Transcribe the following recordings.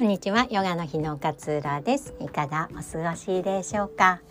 こんにちは。ヨガの日の勝浦です。いかがお過ごしでしょうか、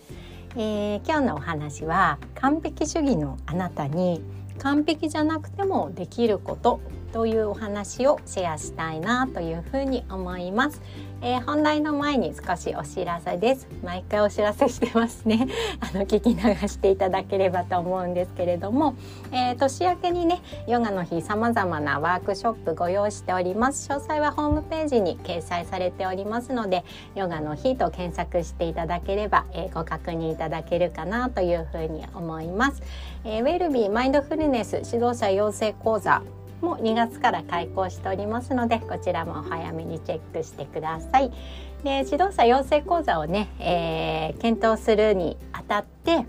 えー、今日のお話は完璧主義のあなたに完璧じゃなくてもできることというお話をシェアしたいなというふうに思います、えー、本題の前に少しお知らせです。毎回お知らせしてますね。あの聞き流していただければと思うんですけれども、えー、年明けにねヨガの日さまざまなワークショップご用意しております。詳細はホームページに掲載されておりますのでヨガの日と検索していただければ、えー、ご確認いただけるかなというふうに思います、えウェルビーマインドフルネス指導者養成講座。も2月から開講しておりますのでこちらもお早めにチェックしてください。で指導者養成講座をね、えー、検討するにあたって、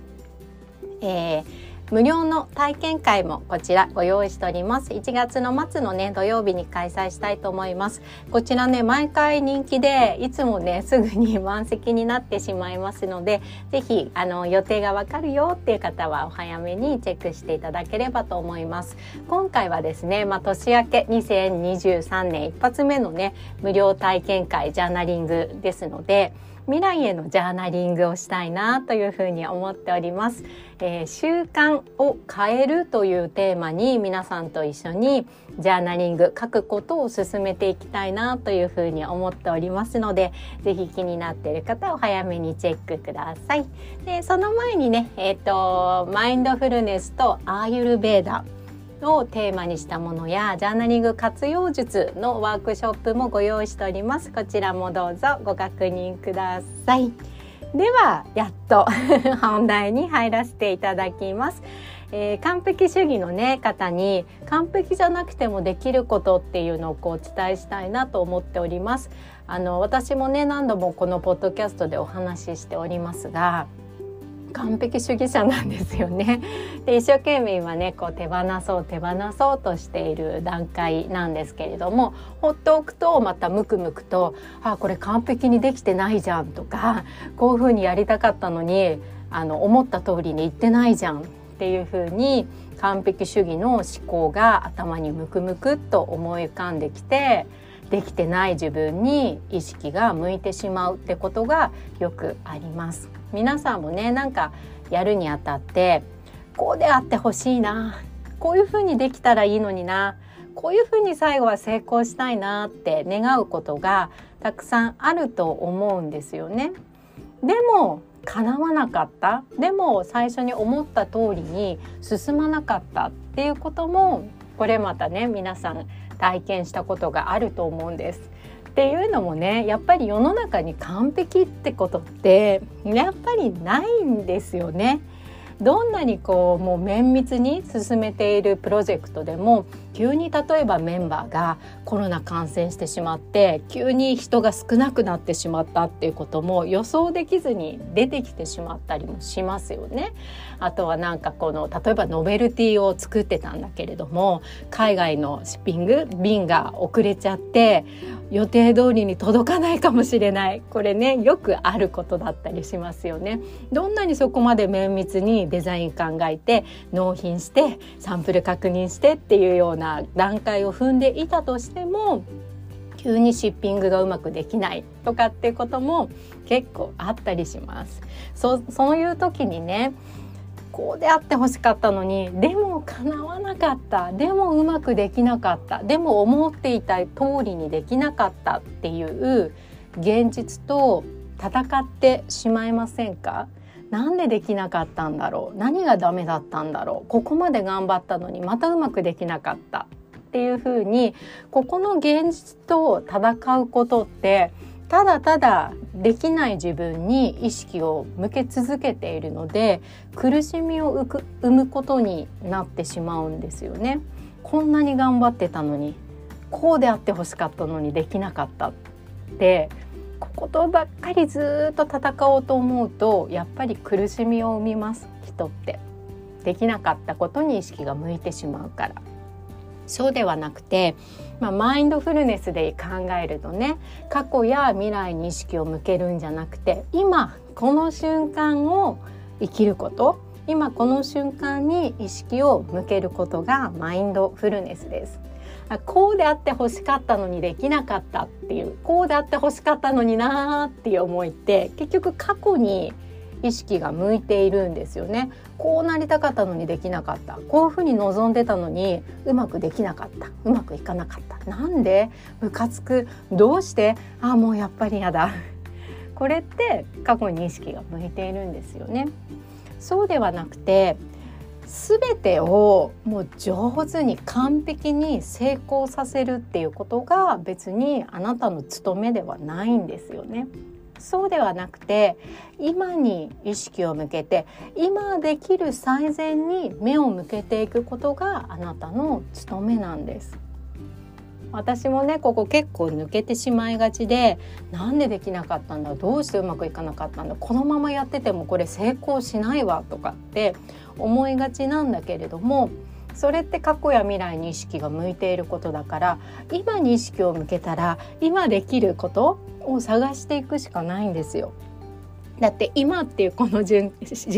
えー無料の体験会もこちらご用意しております。1月の末のね土曜日に開催したいと思います。こちらね毎回人気でいつもねすぐに満席になってしまいますのでぜひあの予定がわかるよっていう方はお早めにチェックしていただければと思います。今回はですねまあ、年明け2023年一発目のね無料体験会ジャーナリングですので未来へのジャーナリングをしたいなというふうに思っております、えー、習慣を変えるというテーマに皆さんと一緒にジャーナリング書くことを進めていきたいなというふうに思っておりますのでぜひ気になっている方は早めにチェックください。でその前にねえっ、ー、とマインドフルネスとアーユルベーダ。をテーマにしたものやジャーナリング活用術のワークショップもご用意しております。こちらもどうぞご確認ください。ではやっと 本題に入らせていただきます、えー、完璧主義のね方に完璧じゃなくてもできることっていうのをこうお伝えしたいなと思っております。あの私もね何度もこのポッドキャストでお話ししておりますが完璧主義者なんですよね。で一生懸命今ねこう手放そう手放そうとしている段階なんですけれども放っておくとまたムクムクと「あこれ完璧にできてないじゃん」とか「こういうふうにやりたかったのにあの思った通りにいってないじゃん」っていうふうに完璧主義の思考が頭にムクムクっと思い浮かんできてできてない自分に意識が向いてしまうってことがよくあります。皆さんもねなんかやるにあたってこうであってほしいなこういうふうにできたらいいのになこういうふうに最後は成功したいなって願うことがたくさんあると思うんですよね。でも叶わなかったでも最初に思った通りに進まなかったっていうこともこれまたね皆さん体験したことがあると思うんです。っていうのもねやっぱり世の中に完璧ってことってやっぱりないんですよね。どんなにこうもう綿密に進めているプロジェクトでも急に例えばメンバーがコロナ感染してしまって急に人が少なくなってしまったっていうことも予想できずに出てきてしまったりもしますよね。あとはなんかこの例えばノベルティを作ってたんだけれども海外のシッピング便が遅れちゃって予定通りに届かないかもしれないこれねよくあることだったりしますよね。どんなにそこまで綿密にデザイン考えて納品してサンプル確認してっていうような段階を踏んでいたとしても急にシッピングがうまくできないとかっていうことも結構あったりします。そそういう時にねこうであってほしかったのにでも叶わなかったでもうまくできなかったでも思っていた通りにできなかったっていう現実と戦ってしまいませんか？なんでできなかったんだろう？何がダメだったんだろう？ここまで頑張ったのにまたうまくできなかったっていうふうにここの現実と戦うことってただただできない自分に意識を向け続けているので苦しみを生むことになってしまうんですよね。こんなに頑張ってたのにこうであってほしかったのにできなかったってことばっかりずっと戦おうと思うとやっぱり苦しみを生みます人って。できなかったことに意識が向いてしまうから。そうではなくて、まあ、マインドフルネスで考えるとね過去や未来に意識を向けるんじゃなくて今この瞬間を生きること今この瞬間に意識を向けることがマインドフルネスです。こうであって欲しかったのにできなかったっていうこうであって欲しかったのになーっていう思いって結局過去に意識が向いているんですよね。こうなりたかったのにできなかった。こういうふうに望んでたのにうまくできなかった。うまくいかなかった。なんでムカつく？どうして？あもうやっぱり嫌だ。これって過去に意識が向いているんですよね。そうではなくて全てをもう上手に完璧に成功させるっていうことが別にあなたの務めではないんですよね。そうではなくて今に意識を向けて今できる最善に目を向けていくことがあなたの務めなんです。私もねここ結構抜けてしまいがちでなんでできなかったんだどうしてうまくいかなかったんだこのままやっててもこれ成功しないわとかって思いがちなんだけれどもそれって過去や未来に意識が向いていることだから今に意識を向けたら今できることを探していくしかないんですよ。だって今っていうこの時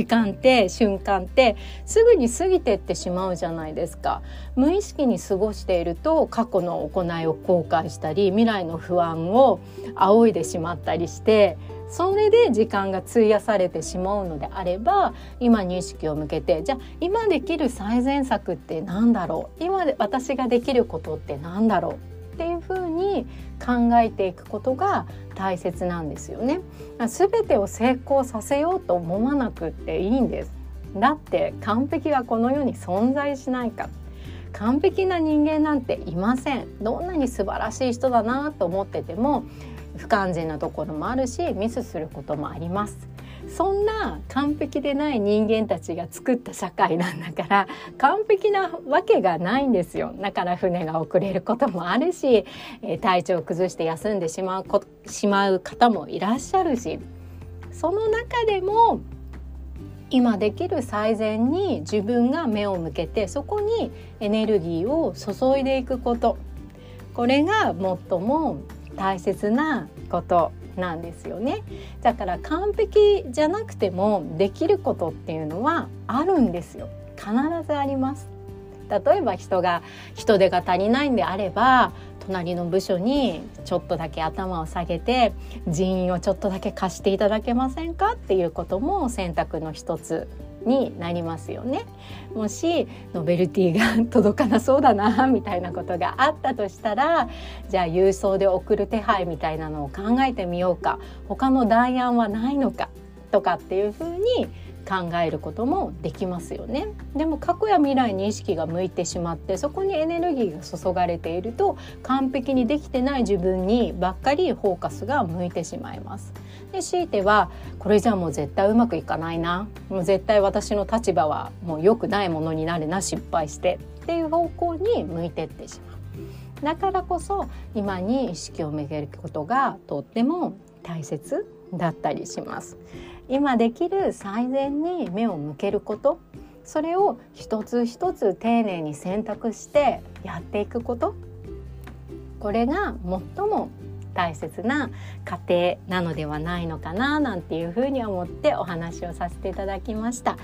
間って瞬間ってすぐに過ぎてってしまうじゃないですか。無意識に過ごしていると過去の行いを後悔したり未来の不安を仰いでしまったりしてそれで時間が費やされてしまうのであれば今に意識を向けてじゃあ今できる最善策って何だろう？今私ができることって何だろう？っていうふうに考えていくことが大切なんですよね。全てを成功させようと思わなくっていいんです。だって完璧はこの世に存在しないか完璧な人間なんていませんどんなに素晴らしい人だなと思ってても不完全なところもあるしミスすることもありますそんな完璧でない人間たちが作った社会なんだから完璧なわけがないんですよ。だから船が遅れることもあるし体調を崩して休んでしまうしまう方もいらっしゃるしその中でも今できる最善に自分が目を向けてそこにエネルギーを注いでいくこと。これが最も大切なこと。なんですよね。だから完璧じゃなくてもできることっていうのはあるんですよ。必ずあります。例えば人が人手が足りないんであれば隣の部署にちょっとだけ頭を下げて人員をちょっとだけ貸していただけませんかっていうことも選択の一つになりますよね。もしノベルティが 届かなそうだなみたいなことがあったとしたらじゃあ郵送で送る手配みたいなのを考えてみようか他の代案はないのかとかっていうふうに考えることもできますよね。でも過去や未来に意識が向いてしまってそこにエネルギーが注がれていると完璧にできてない自分にばっかりフォーカスが向いてしまいます。で強いてはこれじゃもう絶対うまくいかないな。もう絶対私の立場はもう良くないものになるな失敗して。っていう方向に向いてってしまう。だからこそ今に意識を向けることがとっても大切だったりします。今できる最善に目を向けること。それを一つ一つ丁寧に選択してやっていくこと。これが最も大切な過程なのではないのかななんていうふうに思ってお話をさせていただきました。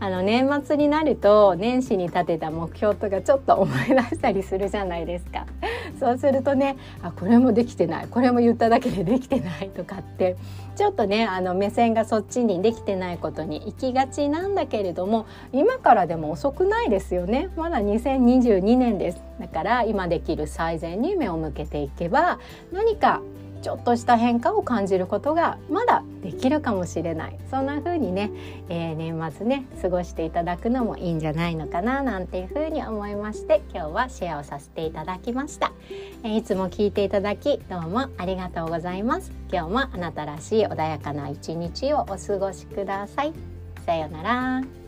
あの年末になると年始に立てた目標とかちょっと思い出したりするじゃないですか。そうするとねあこれもできてないこれも言っただけでできてないとかってちょっとねあの目線がそっちにできてないことに行きがちなんだけれども今からでも遅くないですよね。まだ2022年です。だから今できる最善に目を向けていけば何かちょっとした変化を感じることがまだできるかもしれない。そんな風にね、えー、年末ね過ごしていただくのもいいんじゃないのかななんていう風に思いまして今日はシェアをさせていただきました、えー、いつも聞いていただきどうもありがとうございます。今日もあなたらしい穏やかな一日をお過ごしください。さようなら。